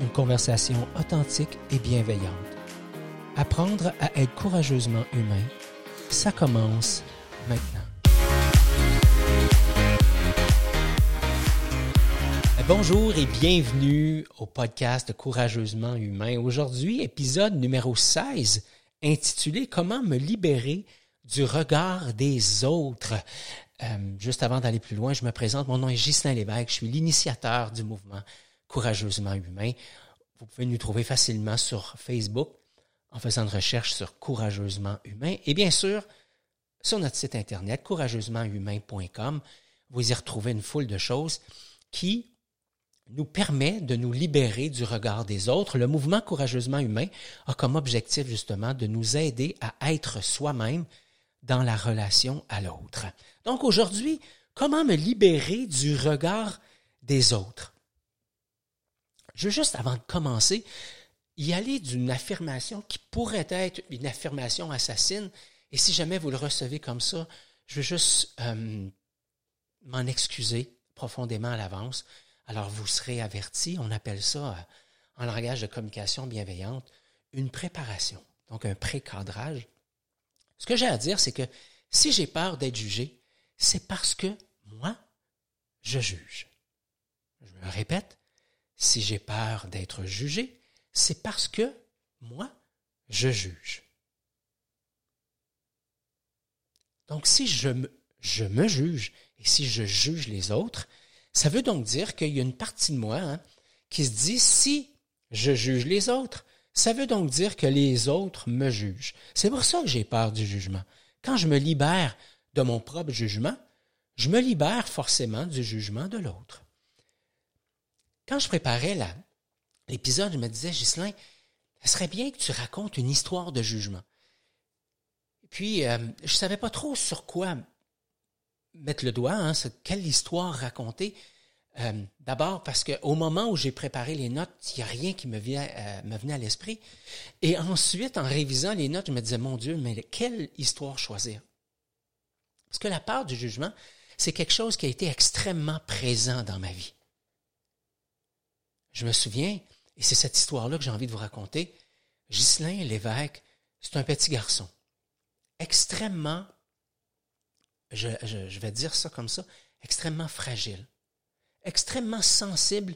une conversation authentique et bienveillante. Apprendre à être courageusement humain, ça commence maintenant. Bonjour et bienvenue au podcast Courageusement humain. Aujourd'hui, épisode numéro 16, intitulé Comment me libérer du regard des autres. Euh, juste avant d'aller plus loin, je me présente. Mon nom est Ghislain Lévesque. Je suis l'initiateur du mouvement Courageusement Humain. Vous pouvez nous trouver facilement sur Facebook en faisant une recherche sur Courageusement Humain. Et bien sûr, sur notre site internet, courageusementhumain.com, vous y retrouvez une foule de choses qui nous permet de nous libérer du regard des autres. Le mouvement Courageusement Humain a comme objectif justement de nous aider à être soi-même dans la relation à l'autre. Donc aujourd'hui, comment me libérer du regard des autres? Je veux juste, avant de commencer, y aller d'une affirmation qui pourrait être une affirmation assassine. Et si jamais vous le recevez comme ça, je veux juste euh, m'en excuser profondément à l'avance. Alors vous serez averti, on appelle ça euh, en langage de communication bienveillante une préparation, donc un pré-cadrage. Ce que j'ai à dire, c'est que si j'ai peur d'être jugé, c'est parce que moi, je juge. Je me répète, si j'ai peur d'être jugé, c'est parce que moi, je juge. Donc si je me, juge et si je juge les autres, ça veut donc dire qu'il y a une partie de moi hein, qui se dit si je juge les autres, ça veut donc dire que les autres me jugent. C'est pour ça que j'ai peur du jugement. Quand je me libère de mon propre jugement, je me libère forcément du jugement de l'autre. Quand je préparais l'épisode, je me disais, Ghislain, ce serait bien que tu racontes une histoire de jugement. Puis, euh, je ne savais pas trop sur quoi mettre le doigt, hein, quelle histoire raconter. Euh, d'abord parce qu'au moment où j'ai préparé les notes, il n'y a rien qui me, euh, me venait à l'esprit. Et ensuite, en révisant les notes, je me disais, mon Dieu, mais quelle histoire choisir? Parce que la part du jugement, c'est quelque chose qui a été extrêmement présent dans ma vie. Je me souviens, et c'est cette histoire-là que j'ai envie de vous raconter, Ghislain l'évêque, c'est un petit garçon, extrêmement, je, je, vais dire ça comme ça, extrêmement fragile, extrêmement sensible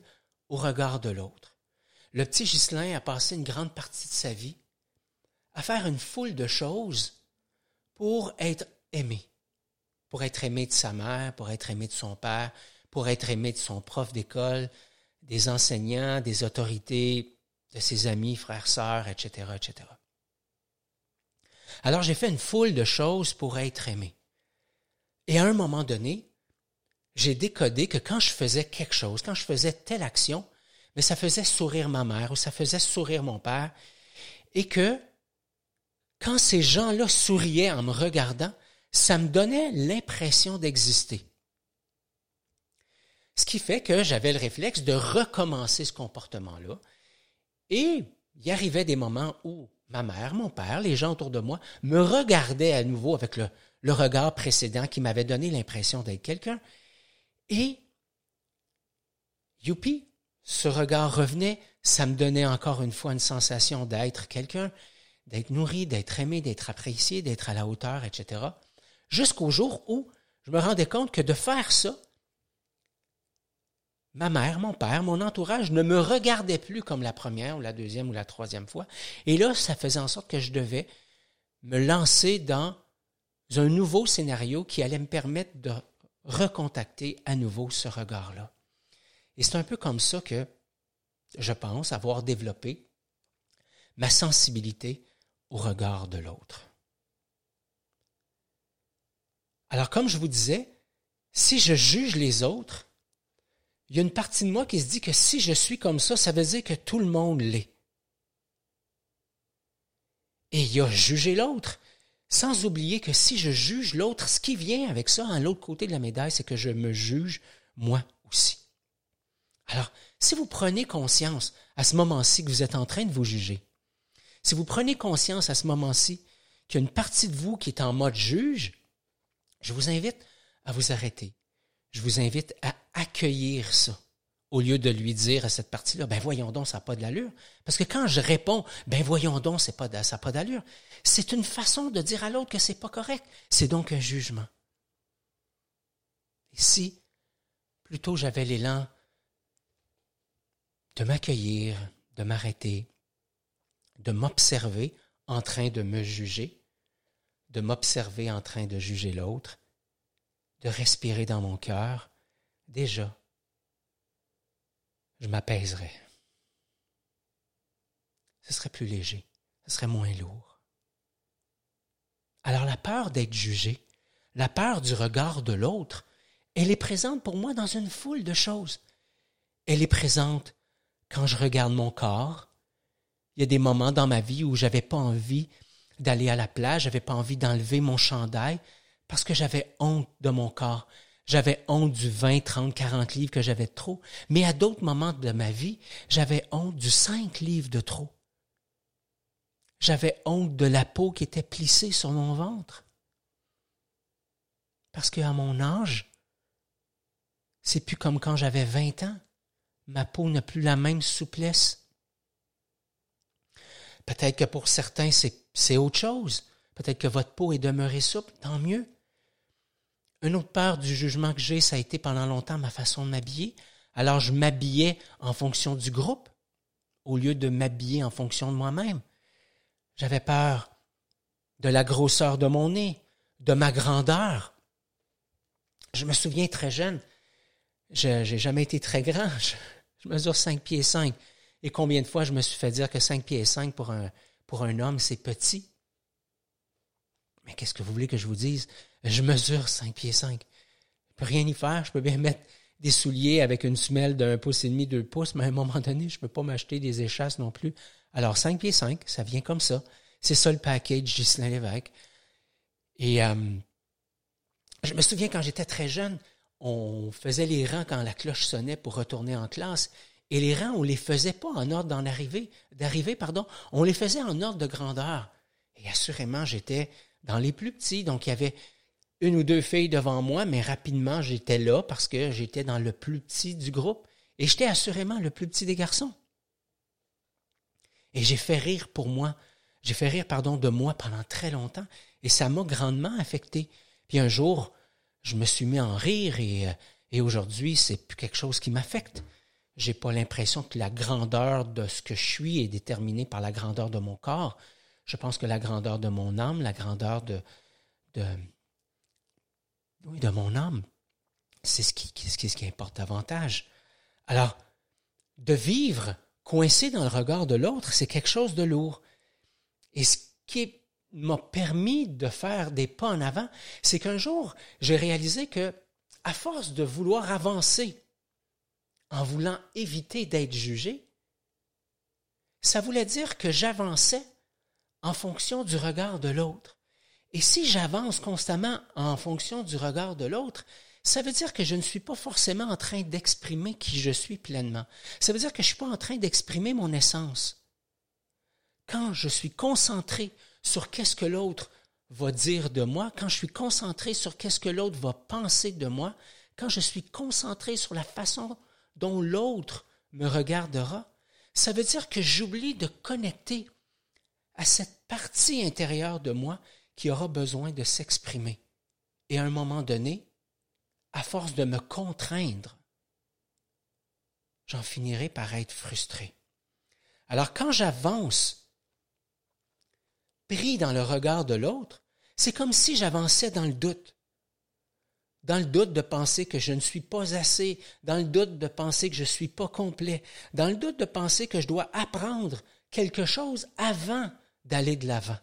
au regard de l'autre. Le petit Ghislain a passé une grande partie de sa vie à faire une foule de choses pour être aimé, pour être aimé de sa mère, pour être aimé de son père, pour être aimé de son prof d'école, des enseignants, des autorités, de ses amis, frères, sœurs, etc., etc. Alors j'ai fait une foule de choses pour être aimé. Et à un moment donné, j'ai décodé que quand je faisais quelque chose, quand je faisais telle action, mais ça faisait sourire ma mère ou ça faisait sourire mon père, et que quand ces gens-là souriaient en me regardant, ça me donnait l'impression d'exister. Ce qui fait que j'avais le réflexe de recommencer ce comportement-là. Et il y arrivait des moments où ma mère, mon père, les gens autour de moi me regardaient à nouveau avec le, regard précédent qui m'avait donné l'impression d'être quelqu'un. Et, youpi, ce regard revenait, ça me donnait encore une fois une sensation d'être quelqu'un, d'être nourri, d'être aimé, d'être apprécié, d'être à la hauteur, etc. Jusqu'au jour où je me rendais compte que de faire ça, ma mère, mon père, mon entourage ne me regardait plus comme la première ou la deuxième ou la troisième fois. Et là, ça faisait en sorte que je devais me lancer dans un nouveau scénario qui allait me permettre de recontacter à nouveau ce regard-là. Et c'est un peu comme ça que je pense avoir développé ma sensibilité au regard de l'autre. Alors comme je vous disais, si je juge les autres, il y a une partie de moi qui se dit que si je suis comme ça, ça veut dire que tout le monde l'est. Et il y a jugé l'autre, sans oublier que si je juge l'autre, ce qui vient avec ça, à l'autre côté de la médaille, c'est que je me juge moi aussi. Alors, si vous prenez conscience à ce moment-ci que vous êtes en train de vous juger, si vous prenez conscience à ce moment-ci qu'il y a une partie de vous qui est en mode juge, je vous invite à vous arrêter. Je vous invite à accueillir ça au lieu de lui dire à cette partie-là, ben voyons donc, ça n'a pas de l'allure. Parce que quand je réponds, ben voyons donc, pas, ça n'a pas d'allure, c'est une façon de dire à l'autre que c'est pas correct. C'est donc un jugement. Et si, plutôt j'avais l'élan de m'accueillir, de m'arrêter, de m'observer en train de me juger, de m'observer en train de juger l'autre, de respirer dans mon cœur, déjà, je m'apaiserais. Ce serait plus léger, ce serait moins lourd. Alors la peur d'être jugé, la peur du regard de l'autre, elle est présente pour moi dans une foule de choses. Elle est présente quand je regarde mon corps. Il y a des moments dans ma vie où j'avais pas envie d'aller à la plage, j'avais pas envie d'enlever mon chandail parce que j'avais honte de mon corps. J'avais honte du 20, 30, 40 livres que j'avais trop. Mais à d'autres moments de ma vie, j'avais honte du 5 livres de trop. J'avais honte de la peau qui était plissée sur mon ventre. Parce qu'à mon âge, c'est plus comme quand j'avais 20 ans. Ma peau n'a plus la même souplesse. Peut-être que pour certains, c'est autre chose. Peut-être que votre peau est demeurée souple, tant mieux. Une autre part du jugement que j'ai, ça a été pendant longtemps ma façon de m'habiller. Alors je m'habillais en fonction du groupe au lieu de m'habiller en fonction de moi-même. J'avais peur de la grosseur de mon nez, de ma grandeur. Je me souviens très jeune, je n'ai jamais été très grand, je, mesure 5 pieds 5. Et combien de fois je me suis fait dire que 5 pieds 5 pour un, pour un homme, c'est petit? Mais qu'est-ce que vous voulez que je vous dise? Je mesure 5 pieds 5. Je peux rien y faire. Je peux bien mettre des souliers avec une semelle d'un pouce et demi, deux pouces, mais à un moment donné, je peux pas m'acheter des échasses non plus. Alors, 5 pieds 5, ça vient comme ça. C'est ça le package Ghislain Lévesque. Et euh, je me souviens quand j'étais très jeune, on faisait les rangs quand la cloche sonnait pour retourner en classe. Et les rangs, on les faisait pas en ordre d'en d'arriver, pardon. On les faisait en ordre de grandeur. Et assurément, j'étais dans les plus petits. Donc, il y avait une ou deux filles devant moi, mais rapidement, j'étais là parce que j'étais dans le plus petit du groupe. Et j'étais assurément le plus petit des garçons. Et j'ai fait rire pour moi. J'ai fait rire, pardon, de moi pendant très longtemps. Et ça m'a grandement affecté. Puis un jour, je me suis mis en rire et, euh, aujourd'hui, c'est plus quelque chose qui m'affecte. J'ai pas l'impression que la grandeur de ce que je suis est déterminée par la grandeur de mon corps. Je pense que la grandeur de mon âme, la grandeur de, de, oui, de mon âme, c'est ce qui, ce, qui, ce qui importe davantage. Alors, de vivre coincé dans le regard de l'autre, c'est quelque chose de lourd. Et ce qui m'a permis de faire des pas en avant, c'est qu'un jour, j'ai réalisé que, à force de vouloir avancer, en voulant éviter d'être jugé, ça voulait dire que j'avançais en fonction du regard de l'autre. Et si j'avance constamment en fonction du regard de l'autre, ça veut dire que je ne suis pas forcément en train d'exprimer qui je suis pleinement. Ça veut dire que je ne suis pas en train d'exprimer mon essence. Quand je suis concentré sur qu'est-ce que l'autre va dire de moi, quand je suis concentré sur qu'est-ce que l'autre va penser de moi, quand je suis concentré sur la façon dont l'autre me regardera, ça veut dire que j'oublie de connecter à cette partie intérieure de moi qui aura besoin de s'exprimer. Et à un moment donné, à force de me contraindre, j'en finirai par être frustré. Alors quand j'avance, pris dans le regard de l'autre, c'est comme si j'avançais dans le doute. Dans le doute de penser que je ne suis pas assez, dans le doute de penser que je ne suis pas complet, dans le doute de penser que je dois apprendre quelque chose avant d'aller de l'avant.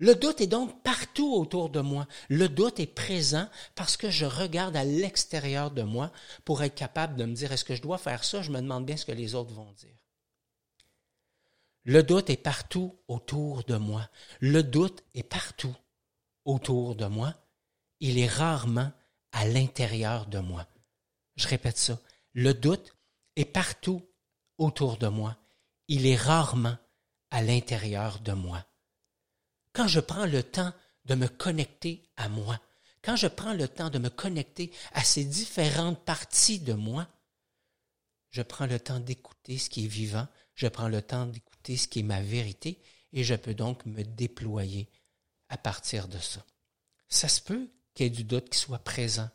Le doute est donc partout autour de moi. Le doute est présent parce que je regarde à l'extérieur de moi pour être capable de me dire est-ce que je dois faire ça? Je me demande bien ce que les autres vont dire. Le doute est partout autour de moi. Le doute est partout autour de moi. Il est rarement à l'intérieur de moi. Je répète ça. Le doute est partout autour de moi. Il est rarement à l'intérieur de moi. Quand je prends le temps de me connecter à moi, quand je prends le temps de me connecter à ces différentes parties de moi, je prends le temps d'écouter ce qui est vivant, je prends le temps d'écouter ce qui est ma vérité et je peux donc me déployer à partir de ça. Ça se peut qu'il y ait du doute qui soit présent.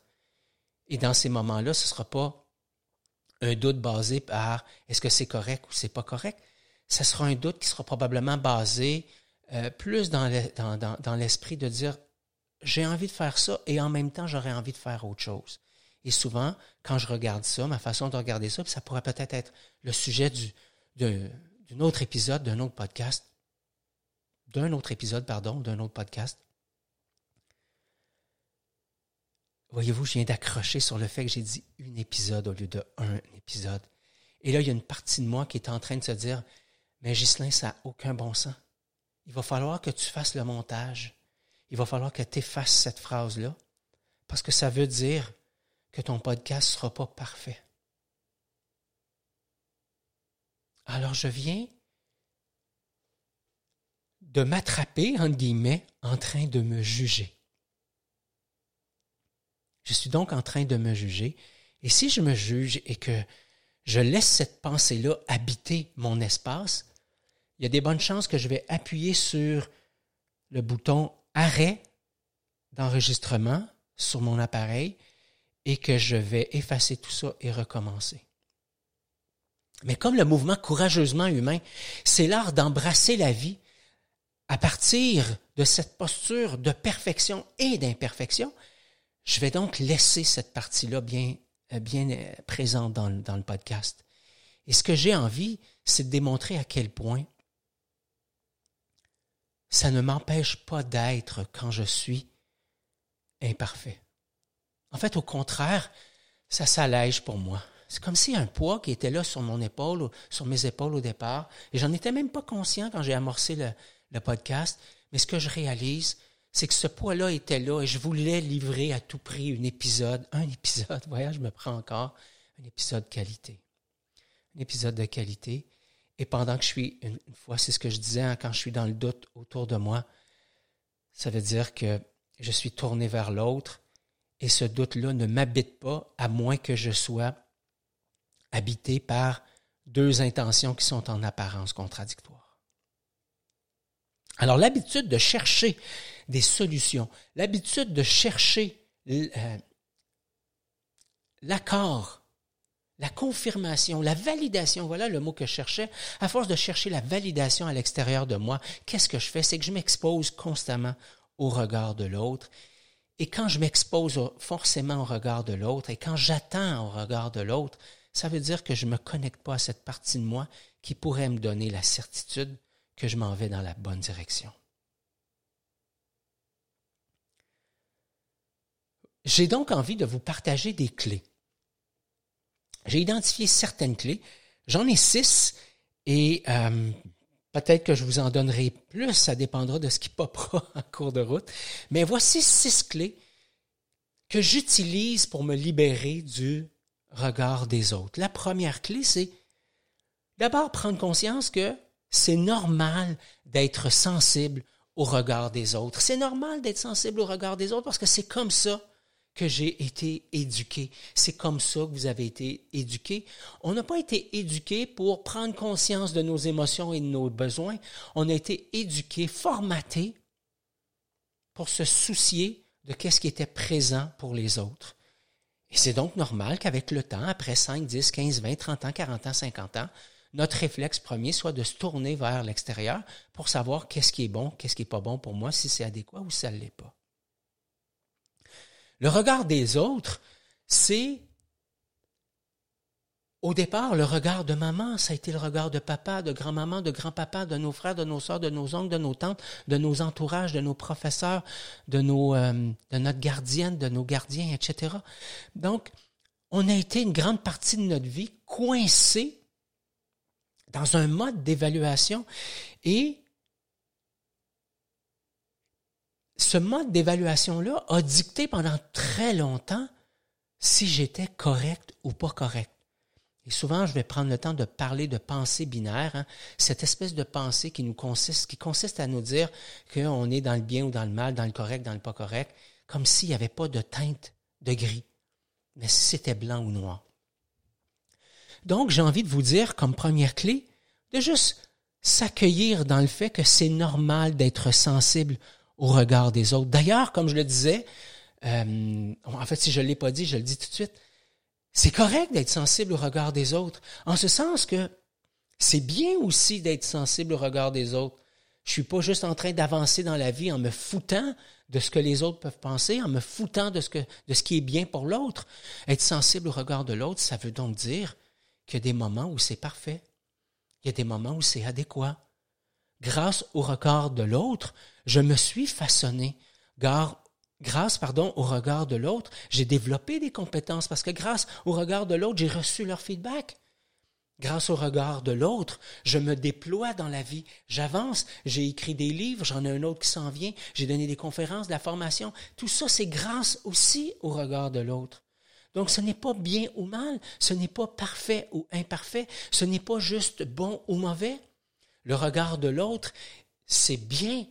Et dans ces moments-là, ce ne sera pas un doute basé par est-ce que c'est correct ou c'est pas correct. Ce sera un doute qui sera probablement basé euh, plus dans, l'esprit de dire j'ai envie de faire ça et en même temps j'aurais envie de faire autre chose. Et souvent, quand je regarde ça, ma façon de regarder ça, ça pourrait peut-être être le sujet du, d'un autre épisode, d'un autre podcast, d'un autre épisode, pardon, d'un autre podcast. Voyez-vous, je viens d'accrocher sur le fait que j'ai dit un épisode au lieu de un épisode. Et là, il y a une partie de moi qui est en train de se dire, mais Ghislain, ça n'a aucun bon sens. Il va falloir que tu fasses le montage. Il va falloir que tu effaces cette phrase-là, parce que ça veut dire que ton podcast ne sera pas parfait. Alors je viens de m'attraper, entre guillemets, en train de me juger. Je suis donc en train de me juger. Et si je me juge et que je laisse cette pensée-là habiter mon espace, il y a des bonnes chances que je vais appuyer sur le bouton arrêt d'enregistrement sur mon appareil et que je vais effacer tout ça et recommencer. Mais comme le mouvement courageusement humain, c'est l'art d'embrasser la vie à partir de cette posture de perfection et d'imperfection, je vais donc laisser cette partie-là bien, bien présente dans, dans le podcast. Et ce que j'ai envie, c'est de démontrer à quel point ça ne m'empêche pas d'être quand je suis imparfait. En fait, au contraire, ça s'allège pour moi. C'est comme si un poids qui était là sur mon épaule, sur mes épaules au départ, et j'en étais même pas conscient quand j'ai amorcé le, podcast, mais ce que je réalise, c'est que ce poids-là était là et je voulais livrer à tout prix un épisode, un épisode, voyez, je me prends encore, un épisode qualité. Un épisode de qualité. Et pendant que je suis, une, fois, c'est ce que je disais hein, quand je suis dans le doute autour de moi, ça veut dire que je suis tourné vers l'autre et ce doute-là ne m'habite pas à moins que je sois habité par deux intentions qui sont en apparence contradictoires. Alors l'habitude de chercher des solutions, l'habitude de chercher euh, l'accord la confirmation, la validation, voilà le mot que je cherchais. À force de chercher la validation à l'extérieur de moi, qu'est-ce que je fais? C'est que je m'expose constamment au regard de l'autre. Et quand je m'expose forcément au regard de l'autre et quand j'attends au regard de l'autre, ça veut dire que je ne me connecte pas à cette partie de moi qui pourrait me donner la certitude que je m'en vais dans la bonne direction. J'ai donc envie de vous partager des clés j'ai identifié certaines clés. J'en ai six et euh, peut-être que je vous en donnerai plus, ça dépendra de ce qui popera en cours de route. Mais voici six clés que j'utilise pour me libérer du regard des autres. La première clé, c'est d'abord prendre conscience que c'est normal d'être sensible au regard des autres. C'est normal d'être sensible au regard des autres parce que c'est comme ça que j'ai été éduqué. C'est comme ça que vous avez été éduqué. On n'a pas été éduqué pour prendre conscience de nos émotions et de nos besoins. On a été éduqué, formaté pour se soucier de qu'est-ce qui était présent pour les autres. Et c'est donc normal qu'avec le temps, après 5, 10, 15, 20, 30 ans, 40 ans, 50 ans, notre réflexe premier soit de se tourner vers l'extérieur pour savoir qu'est-ce qui est bon, qu'est-ce qui n'est pas bon pour moi, si c'est adéquat ou si ça ne l'est pas. Le regard des autres, c'est au départ, le regard de maman, ça a été le regard de papa, de grand-maman, de grand-papa, de nos frères, de nos sœurs, de nos oncles, de nos tantes, de nos entourages, de nos professeurs, de, nos, euh, de notre gardienne, de nos gardiens, etc. Donc, on a été une grande partie de notre vie coincés dans un mode d'évaluation et ce mode d'évaluation-là a dicté pendant très longtemps si j'étais correct ou pas correct. Et souvent, je vais prendre le temps de parler de pensée binaire, hein. cette espèce de pensée qui nous consiste, qui consiste à nous dire qu'on est dans le bien ou dans le mal, dans le correct, dans le pas correct, comme s'il n'y avait pas de teinte de gris, mais si c'était blanc ou noir. Donc, j'ai envie de vous dire, comme première clé, de juste s'accueillir dans le fait que c'est normal d'être sensible au regard des autres. D'ailleurs, comme je le disais, euh, en fait, si je ne l'ai pas dit, je le dis tout de suite, c'est correct d'être sensible au regard des autres, en ce sens que c'est bien aussi d'être sensible au regard des autres. Je suis pas juste en train d'avancer dans la vie en me foutant de ce que les autres peuvent penser, en me foutant de ce, que, de ce qui est bien pour l'autre. Être sensible au regard de l'autre, ça veut donc dire qu'il y a des moments où c'est parfait. Il y a des moments où c'est adéquat. Grâce au regard de l'autre, je me suis façonné. Grâce au regard de l'autre, j'ai développé des compétences parce que grâce au regard de l'autre, j'ai reçu leur feedback. Grâce au regard de l'autre, je me déploie dans la vie, j'avance, j'ai écrit des livres, j'en ai un autre qui s'en vient, j'ai donné des conférences, de la formation. Tout ça, c'est grâce aussi au regard de l'autre. Donc ce n'est pas bien ou mal, ce n'est pas parfait ou imparfait, ce n'est pas juste bon ou mauvais. Le regard de l'autre, c'est bien,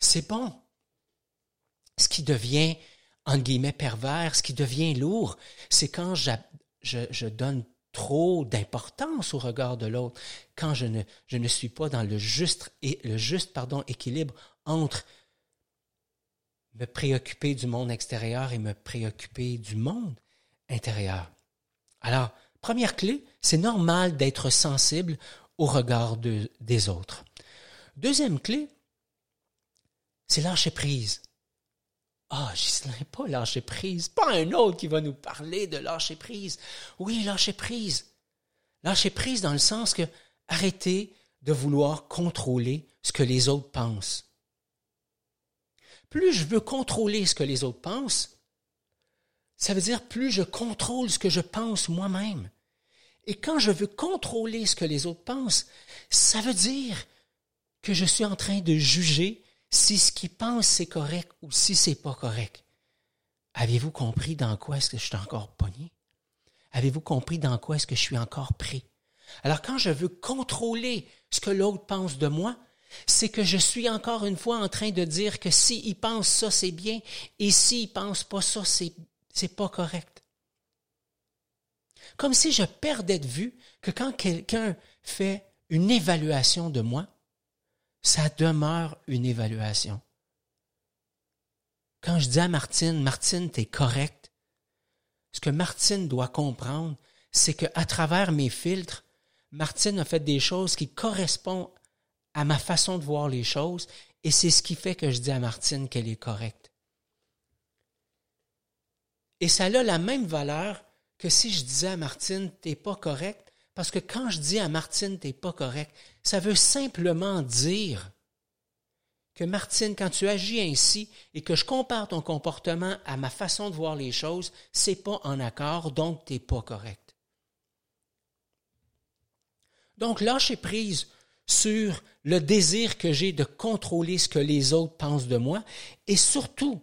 c'est bon. Ce qui devient, entre guillemets, pervers, ce qui devient lourd, c'est quand je, donne trop d'importance au regard de l'autre, quand je ne, suis pas dans le juste, équilibre entre me préoccuper du monde extérieur et me préoccuper du monde intérieur. Alors, première clé, c'est normal d'être sensible au regard de, des autres. Deuxième clé, c'est lâcher prise. Ah, Ghislain, pas lâcher prise, pas un autre qui va nous parler de lâcher prise. Oui, lâcher prise. Lâcher prise dans le sens que arrêtez de vouloir contrôler ce que les autres pensent. Plus je veux contrôler ce que les autres pensent, ça veut dire plus je contrôle ce que je pense moi-même. Et quand je veux contrôler ce que les autres pensent, ça veut dire que je suis en train de juger si ce qu'ils pensent c'est correct ou si c'est pas correct. Avez-vous compris dans quoi est-ce que je suis encore pogné? Avez-vous compris dans quoi est-ce que je suis encore pris? Alors quand je veux contrôler ce que l'autre pense de moi, c'est que je suis encore une fois en train de dire que s'il pense ça, c'est bien, et s'il pense pas ça, c'est, c'est pas correct. Comme si je perdais de vue que quand quelqu'un fait une évaluation de moi, ça demeure une évaluation. Quand je dis à Martine, Martine, t'es correct, ce que Martine doit comprendre, c'est qu'à travers mes filtres, Martine a fait des choses qui correspondent à ma façon de voir les choses, et c'est ce qui fait que je dis à Martine qu'elle est correcte. Et ça a la même valeur que si je disais à Martine, t'es pas correct, parce que quand je dis à Martine, t'es pas correct, ça veut simplement dire que Martine, quand tu agis ainsi et que je compare ton comportement à ma façon de voir les choses, c'est pas en accord, donc t'es pas correct. Donc, lâcher prise sur le désir que j'ai de contrôler ce que les autres pensent de moi et surtout,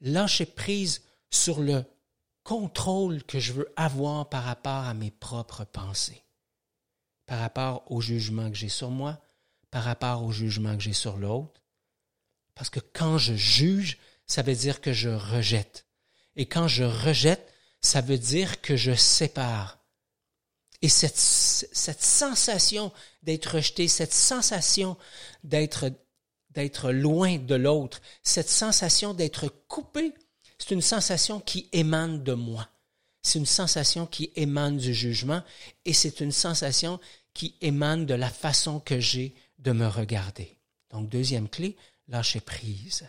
lâcher prise sur le contrôle que je veux avoir par rapport à mes propres pensées, par rapport au jugement que j'ai sur moi, par rapport au jugement que j'ai sur l'autre. Parce que quand je juge, ça veut dire que je rejette. Et quand je rejette, ça veut dire que je sépare. Et cette, cette sensation d'être rejeté, cette sensation d'être, d'être loin de l'autre, cette sensation d'être coupé c'est une sensation qui émane de moi. C'est une sensation qui émane du jugement et c'est une sensation qui émane de la façon que j'ai de me regarder. Donc, deuxième clé, lâcher prise.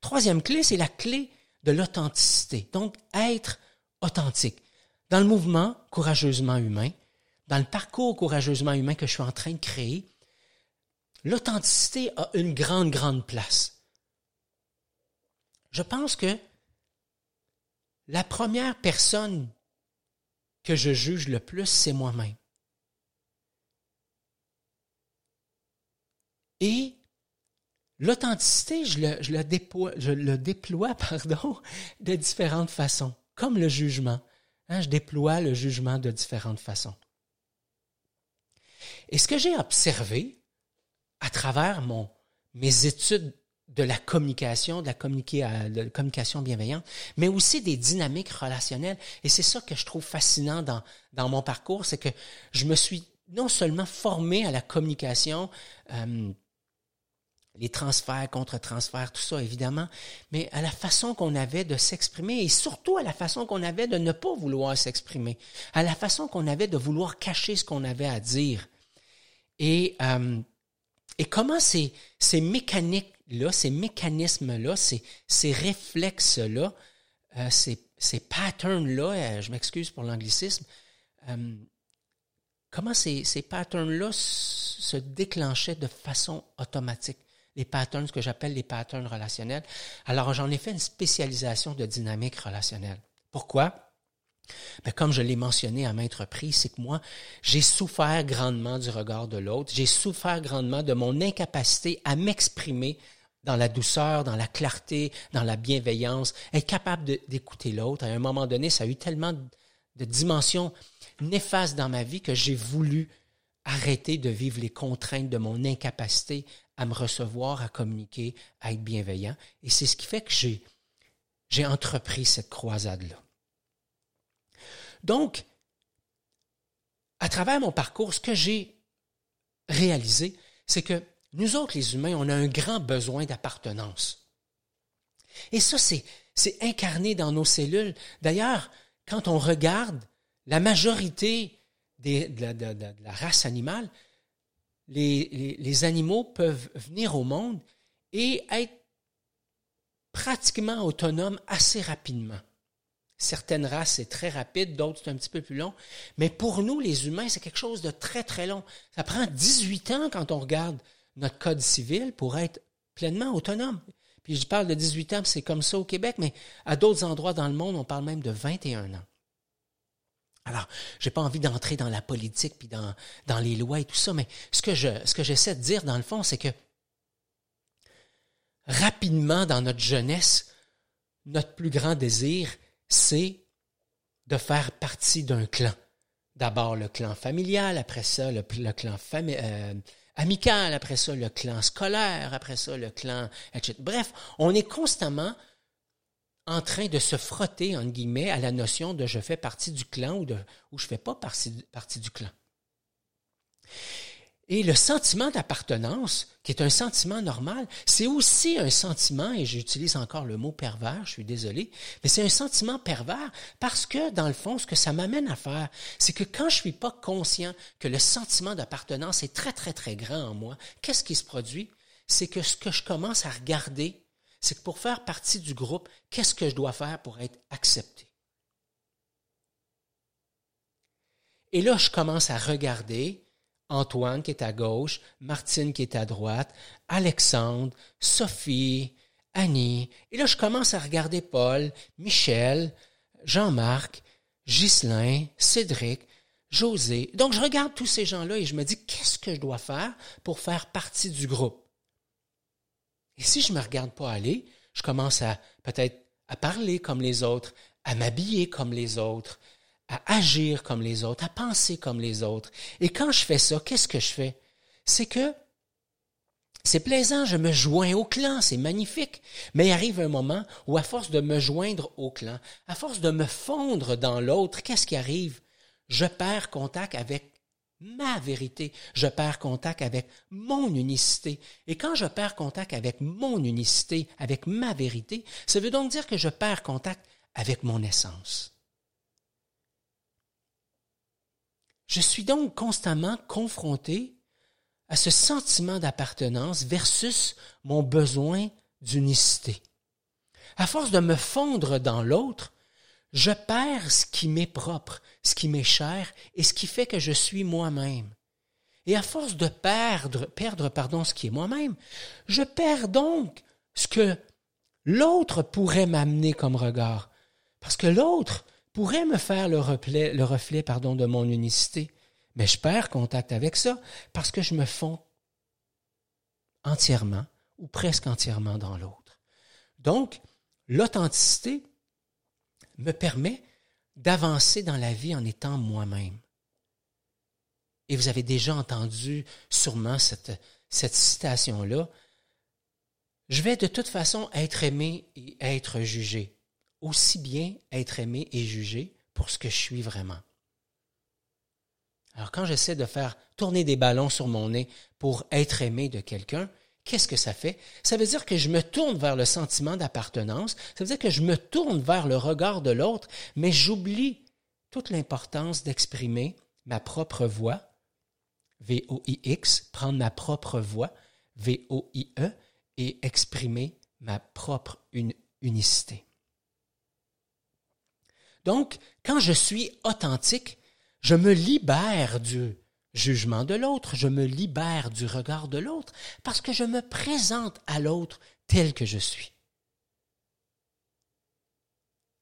Troisième clé, c'est la clé de l'authenticité. Donc, être authentique. Dans le mouvement courageusement humain, dans le parcours courageusement humain que je suis en train de créer, l'authenticité a une grande, grande place. Je pense que la première personne que je juge le plus, c'est moi-même. Et l'authenticité, je le, déploie, de différentes façons, comme le jugement. Hein, je déploie le jugement de différentes façons. Et ce que j'ai observé à travers mes études de la communication, de la, de la communication bienveillante, mais aussi des dynamiques relationnelles. Et c'est ça que je trouve fascinant dans, dans mon parcours, c'est que je me suis non seulement formé à la communication, euh, les transferts, contre-transferts, tout ça, évidemment, mais à la façon qu'on avait de s'exprimer et surtout à la façon qu'on avait de ne pas vouloir s'exprimer, à la façon qu'on avait de vouloir cacher ce qu'on avait à dire. Et, euh, et comment ces, ces mécaniques-là, ces mécanismes-là, ces, ces réflexes-là, euh, ces, ces patterns-là, euh, je m'excuse pour l'anglicisme, euh, comment ces, ces patterns-là se déclenchaient de façon automatique? Les patterns, ce que j'appelle les patterns relationnels. Alors, j'en ai fait une spécialisation de dynamique relationnelle. Pourquoi? Ben, comme je l'ai mentionné à maintes reprises, c'est que moi, j'ai souffert grandement du regard de l'autre. J'ai souffert grandement de mon incapacité à m'exprimer dans la douceur, dans la clarté, dans la bienveillance, être capable d'écouter l'autre. À un moment donné, ça a eu tellement de dimensions néfastes dans ma vie que j'ai voulu arrêter de vivre les contraintes de mon incapacité à me recevoir, à communiquer, à être bienveillant. Et c'est ce qui fait que j'ai, entrepris cette croisade-là. Donc, à travers mon parcours, ce que j'ai réalisé, c'est que nous autres, les humains, on a un grand besoin d'appartenance. Et ça, c'est, incarné dans nos cellules. D'ailleurs, quand on regarde la majorité de, la, race animale, les, les, animaux peuvent venir au monde et être pratiquement autonomes assez rapidement. Certaines races, c'est très rapide, d'autres, c'est un petit peu plus long. Mais pour nous, les humains, c'est quelque chose de très, très long. Ça prend 18 ans quand on regarde notre code civil pour être pleinement autonome. Puis je parle de 18 ans, c'est comme ça au Québec, mais à d'autres endroits dans le monde, on parle même de 21 ans. Alors, j'ai pas envie d'entrer dans la politique puis dans, les lois et tout ça, mais ce que je, ce j'essaie de dire dans le fond, c'est que rapidement dans notre jeunesse, notre plus grand désir, c'est de faire partie d'un clan. D'abord le clan familial, après ça le, clan euh, amical, après ça le clan scolaire, après ça le clan, etc. Bref, on est constamment en train de se frotter, entre guillemets, à la notion de je fais partie du clan ou, de, je fais pas partie du clan. Et le sentiment d'appartenance, qui est un sentiment normal, c'est aussi un sentiment, et j'utilise encore le mot pervers, je suis désolé, mais c'est un sentiment pervers parce que, dans le fond, ce que ça m'amène à faire, c'est que quand je suis pas conscient que le sentiment d'appartenance est très, très, très grand en moi, qu'est-ce qui se produit? C'est que ce que je commence à regarder c'est que pour faire partie du groupe, qu'est-ce que je dois faire pour être accepté? Et là, je commence à regarder Antoine qui est à gauche, Martine qui est à droite, Alexandre, Sophie, Annie. Et là, je commence à regarder Paul, Michel, Jean-Marc, Ghislain, Cédric, José. Donc, je regarde tous ces gens-là et je me dis, qu'est-ce que je dois faire pour faire partie du groupe? Et si je ne me regarde pas aller, je commence à peut-être à parler comme les autres, à m'habiller comme les autres, à agir comme les autres, à penser comme les autres. Et quand je fais ça, qu'est-ce que je fais? C'est que c'est plaisant, je me joins au clan, c'est magnifique. Mais il arrive un moment où, à force de me joindre au clan, à force de me fondre dans l'autre, qu'est-ce qui arrive? Je perds contact avec ma vérité. Je perds contact avec mon unicité. Et quand je perds contact avec mon unicité, avec ma vérité, ça veut donc dire que je perds contact avec mon essence. Je suis donc constamment confronté à ce sentiment d'appartenance versus mon besoin d'unicité. À force de me fondre dans l'autre, je perds ce qui m'est propre, ce qui m'est cher et ce qui fait que je suis moi-même. Et à force de perdre, perdre pardon, ce qui est moi-même, je perds donc ce que l'autre pourrait m'amener comme regard. Parce que l'autre pourrait me faire le reflet, le reflet pardon, de mon unicité. Mais je perds contact avec ça parce que je me fonds entièrement ou presque entièrement dans l'autre. Donc, l'authenticité me permet d'avancer dans la vie en étant moi-même. Et vous avez déjà entendu sûrement cette, cette citation-là. Je vais de toute façon être aimé et être jugé. Aussi bien être aimé et jugé pour ce que je suis vraiment. Alors quand j'essaie de faire tourner des ballons sur mon nez pour être aimé de quelqu'un, Qu'est-ce que ça fait? Ça veut dire que je me tourne vers le sentiment d'appartenance, ça veut dire que je me tourne vers le regard de l'autre, mais j'oublie toute l'importance d'exprimer ma propre voix, V-O-I-X, prendre ma propre voix, V-O-I-E, et exprimer ma propre unicité. Donc, quand je suis authentique, je me libère du jugement de l'autre, je me libère du regard de l'autre, parce que je me présente à l'autre tel que je suis.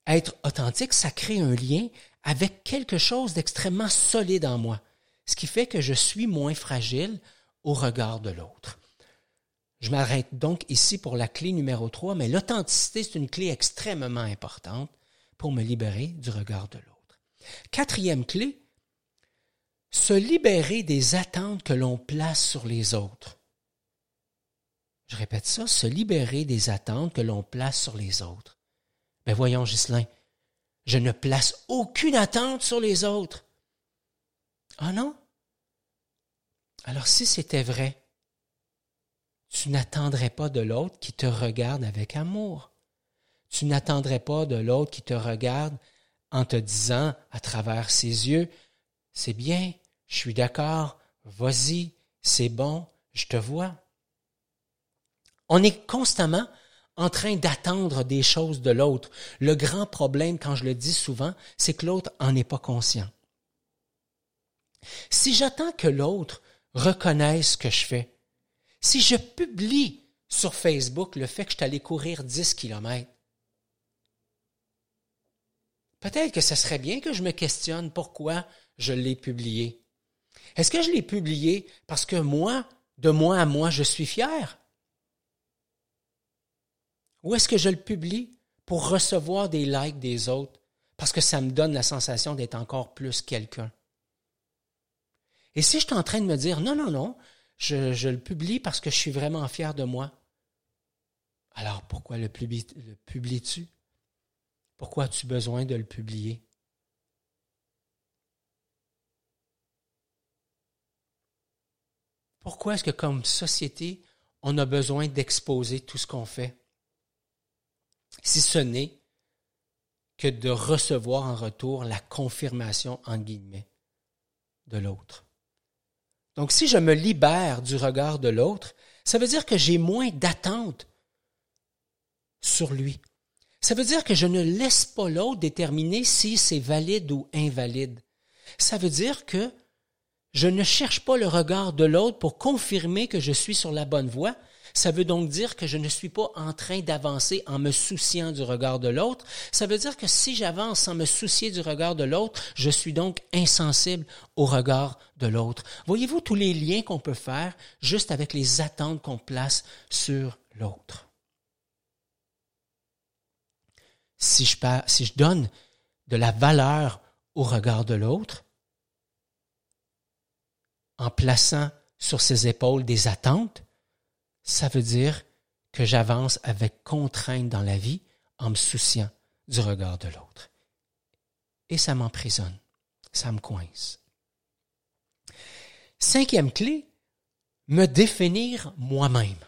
Être authentique, ça crée un lien avec quelque chose d'extrêmement solide en moi, ce qui fait que je suis moins fragile au regard de l'autre. Je m'arrête donc ici pour la clé numéro 3, mais l'authenticité, c'est une clé extrêmement importante pour me libérer du regard de l'autre. Quatrième clé, se libérer des attentes que l'on place sur les autres. Je répète ça, se libérer des attentes que l'on place sur les autres. Mais ben voyons, Ghislain, je ne place aucune attente sur les autres. Ah non? Alors si c'était vrai, tu n'attendrais pas de l'autre qui te regarde avec amour. Tu n'attendrais pas de l'autre qui te regarde en te disant à travers ses yeux, c'est bien, je suis d'accord, vas-y, c'est bon, je te vois. On est constamment en train d'attendre des choses de l'autre. Le grand problème, quand je le dis souvent, c'est que l'autre en est pas conscient. Si j'attends que l'autre reconnaisse ce que je fais, si je publie sur Facebook le fait que je suis allé courir 10 kilomètres, peut-être que ce serait bien que je me questionne pourquoi je l'ai publié. Est-ce que je l'ai publié parce que moi, de moi à moi, je suis fier? Ou est-ce que je le publie pour recevoir des likes des autres parce que ça me donne la sensation d'être encore plus quelqu'un? Et si je suis en train de me dire non, non, non, je, le publie parce que je suis vraiment fier de moi, alors pourquoi le publies-tu? Pourquoi as-tu besoin de le publier? Pourquoi est-ce que comme société, on a besoin d'exposer tout ce qu'on fait? Si ce n'est que de recevoir en retour la confirmation, en guillemets, de l'autre. Donc, si je me libère du regard de l'autre, ça veut dire que j'ai moins d'attente sur lui. Ça veut dire que je ne laisse pas l'autre déterminer si c'est valide ou invalide. Ça veut dire que je ne cherche pas le regard de l'autre pour confirmer que je suis sur la bonne voie. Ça veut donc dire que je ne suis pas en train d'avancer en me souciant du regard de l'autre. Ça veut dire que si j'avance sans me soucier du regard de l'autre, je suis donc insensible au regard de l'autre. Voyez-vous tous les liens qu'on peut faire juste avec les attentes qu'on place sur l'autre? Si je, donne de la valeur au regard de l'autre, en plaçant sur ses épaules des attentes, ça veut dire que j'avance avec contrainte dans la vie en me souciant du regard de l'autre. Et ça m'emprisonne, ça me coince. Cinquième clé, me définir moi-même.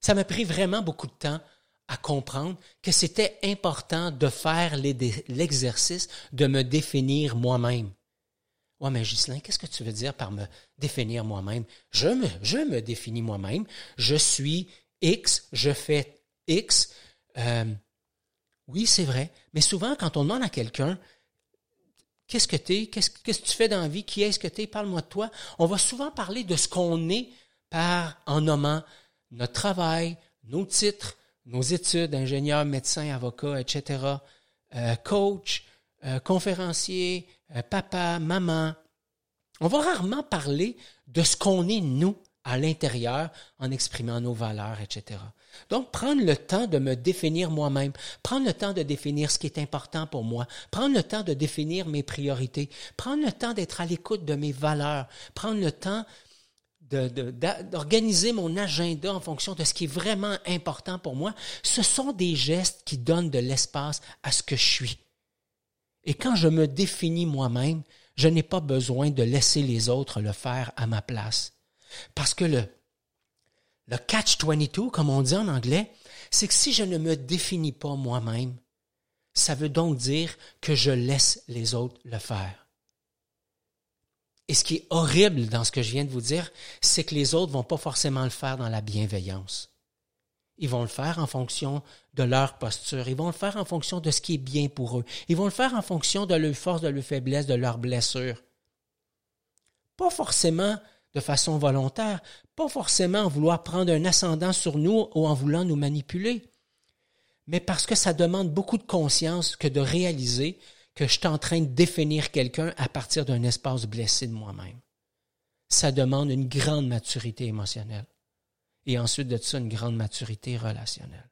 Ça m'a pris vraiment beaucoup de temps à comprendre que c'était important de faire l'exercice de me définir moi-même. Ouais, mais Ghislain, qu'est-ce que tu veux dire par me définir moi-même? Je me, définis moi-même. Je suis X, je fais X, euh, Oui, c'est vrai. Mais souvent, quand on demande à quelqu'un, qu'est-ce que tu es, qu'est-ce que tu fais dans la vie, qui est-ce que tu es, parle-moi de toi, on va souvent parler de ce qu'on est par, en nommant notre travail, nos titres, nos études, ingénieur, médecin, avocat, etc., euh, coach, euh, conférencier, euh, papa, maman. On va rarement parler de ce qu'on est nous à l'intérieur en exprimant nos valeurs, etc. Donc, prendre le temps de me définir moi-même, prendre le temps de définir ce qui est important pour moi, prendre le temps de définir mes priorités, prendre le temps d'être à l'écoute de mes valeurs, prendre le temps d'organiser mon agenda en fonction de ce qui est vraiment important pour moi, ce sont des gestes qui donnent de l'espace à ce que je suis. Et quand je me définis moi-même, je n'ai pas besoin de laisser les autres le faire à ma place. Parce que le, le catch-22, comme on dit en anglais, c'est que si je ne me définis pas moi-même, ça veut donc dire que je laisse les autres le faire. Et ce qui est horrible dans ce que je viens de vous dire, c'est que les autres vont pas forcément le faire dans la bienveillance. Ils vont le faire en fonction de leur posture. Ils vont le faire en fonction de ce qui est bien pour eux. Ils vont le faire en fonction de leur force, de leur faiblesse, de leurs blessures. Pas forcément de façon volontaire, pas forcément en vouloir prendre un ascendant sur nous ou en voulant nous manipuler, mais parce que ça demande beaucoup de conscience que de réaliser que je suis en train de définir quelqu'un à partir d'un espace blessé de moi-même. Ça demande une grande maturité émotionnelle et ensuite de ça une grande maturité relationnelle.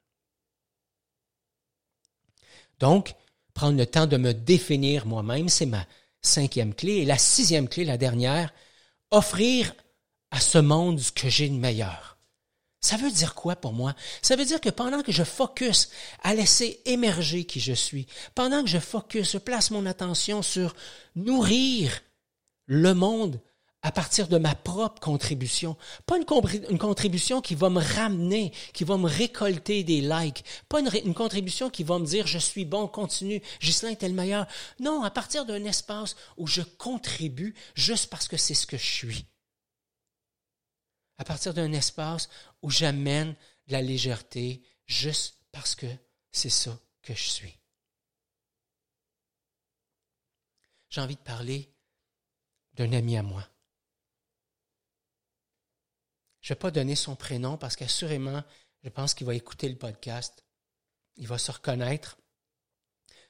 Donc, prendre le temps de me définir moi-même, c'est ma cinquième clé. Et la sixième clé, la dernière, offrir à ce monde ce que j'ai de meilleur. Ça veut dire quoi pour moi? Ça veut dire que pendant que je focus à laisser émerger qui je suis, pendant que je focus, je place mon attention sur nourrir le monde à partir de ma propre contribution. Pas une, contribution qui va me ramener, qui va me récolter des likes. Pas une, une contribution qui va me dire je suis bon, continue, Ghislain est le meilleur. Non, à partir d'un espace où je contribue juste parce que c'est ce que je suis. À partir d'un espace où j'amène de la légèreté juste parce que c'est ça que je suis. J'ai envie de parler d'un ami à moi. Je ne vais pas donner son prénom parce qu'assurément, je pense qu'il va écouter le podcast. Il va se reconnaître.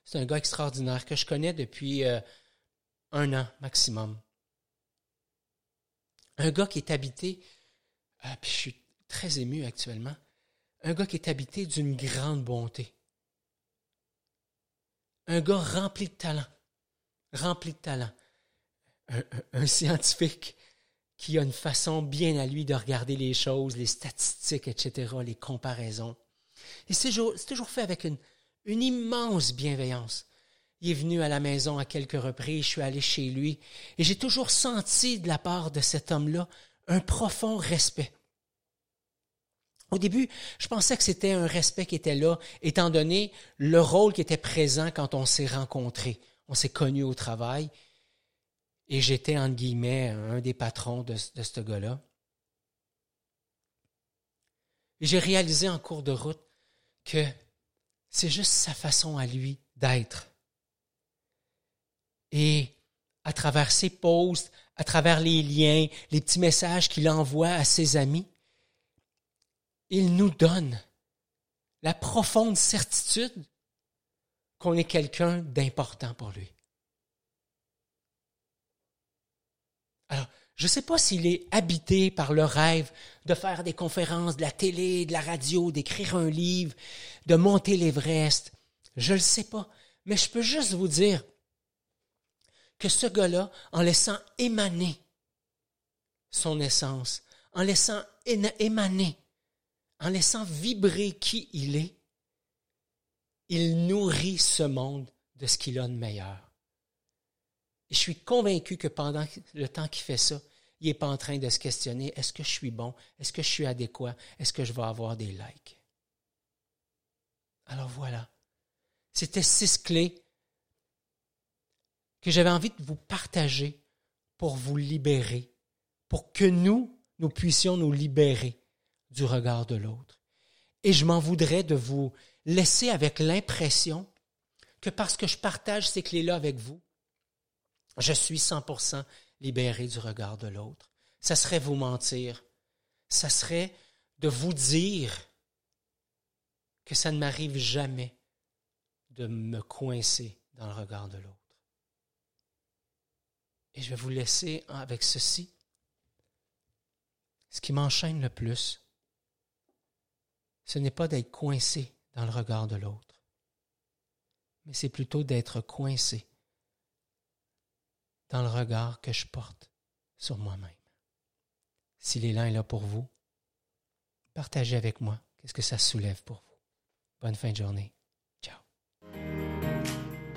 C'est un gars extraordinaire que je connais depuis euh, un an maximum. Un gars qui est habité, ah, je suis très ému actuellement, un gars qui est habité d'une grande bonté. Un gars rempli de talent, rempli de talent. un scientifique qui a une façon bien à lui de regarder les choses, les statistiques, etc., les comparaisons. Et c'est toujours, fait avec une immense bienveillance. Il est venu à la maison à quelques reprises, je suis allé chez lui, et j'ai toujours senti de la part de cet homme-là un profond respect. Au début, je pensais que c'était un respect qui était là, étant donné le rôle qui était présent quand on s'est rencontrés. On s'est connus au travail, et j'étais, entre guillemets, un des patrons de, ce gars-là. J'ai réalisé en cours de route que c'est juste sa façon à lui d'être. Et à travers ses posts, à travers les liens, les petits messages qu'il envoie à ses amis, il nous donne la profonde certitude qu'on est quelqu'un d'important pour lui. Alors, je ne sais pas s'il est habité par le rêve de faire des conférences, de la télé, de la radio, d'écrire un livre, de monter l'Everest. Je ne le sais pas. Mais je peux juste vous dire que ce gars-là, en laissant émaner son essence, en laissant émaner, en laissant vibrer qui il est, il nourrit ce monde de ce qu'il a de meilleur. Et je suis convaincu que pendant le temps qu'il fait ça, il n'est pas en train de se questionner est-ce que je suis bon? Est-ce que je suis adéquat? Est-ce que je vais avoir des likes? Alors voilà. C'était six clés que j'avais envie de vous partager pour vous libérer, pour que nous, nous puissions nous libérer du regard de l'autre. Et je m'en voudrais de vous laisser avec l'impression que parce que je partage ces clés-là avec vous, je suis 100% libéré du regard de l'autre. Ça serait vous mentir. Ça serait de vous dire que ça ne m'arrive jamais de me coincer dans le regard de l'autre. Et je vais vous laisser avec ceci. Ce qui m'enchaîne le plus, ce n'est pas d'être coincé dans le regard de l'autre, mais c'est plutôt d'être coincé dans le regard que je porte sur moi-même. Si l'élan est là pour vous, partagez avec moi qu'est-ce que ça soulève pour vous. Bonne fin de journée.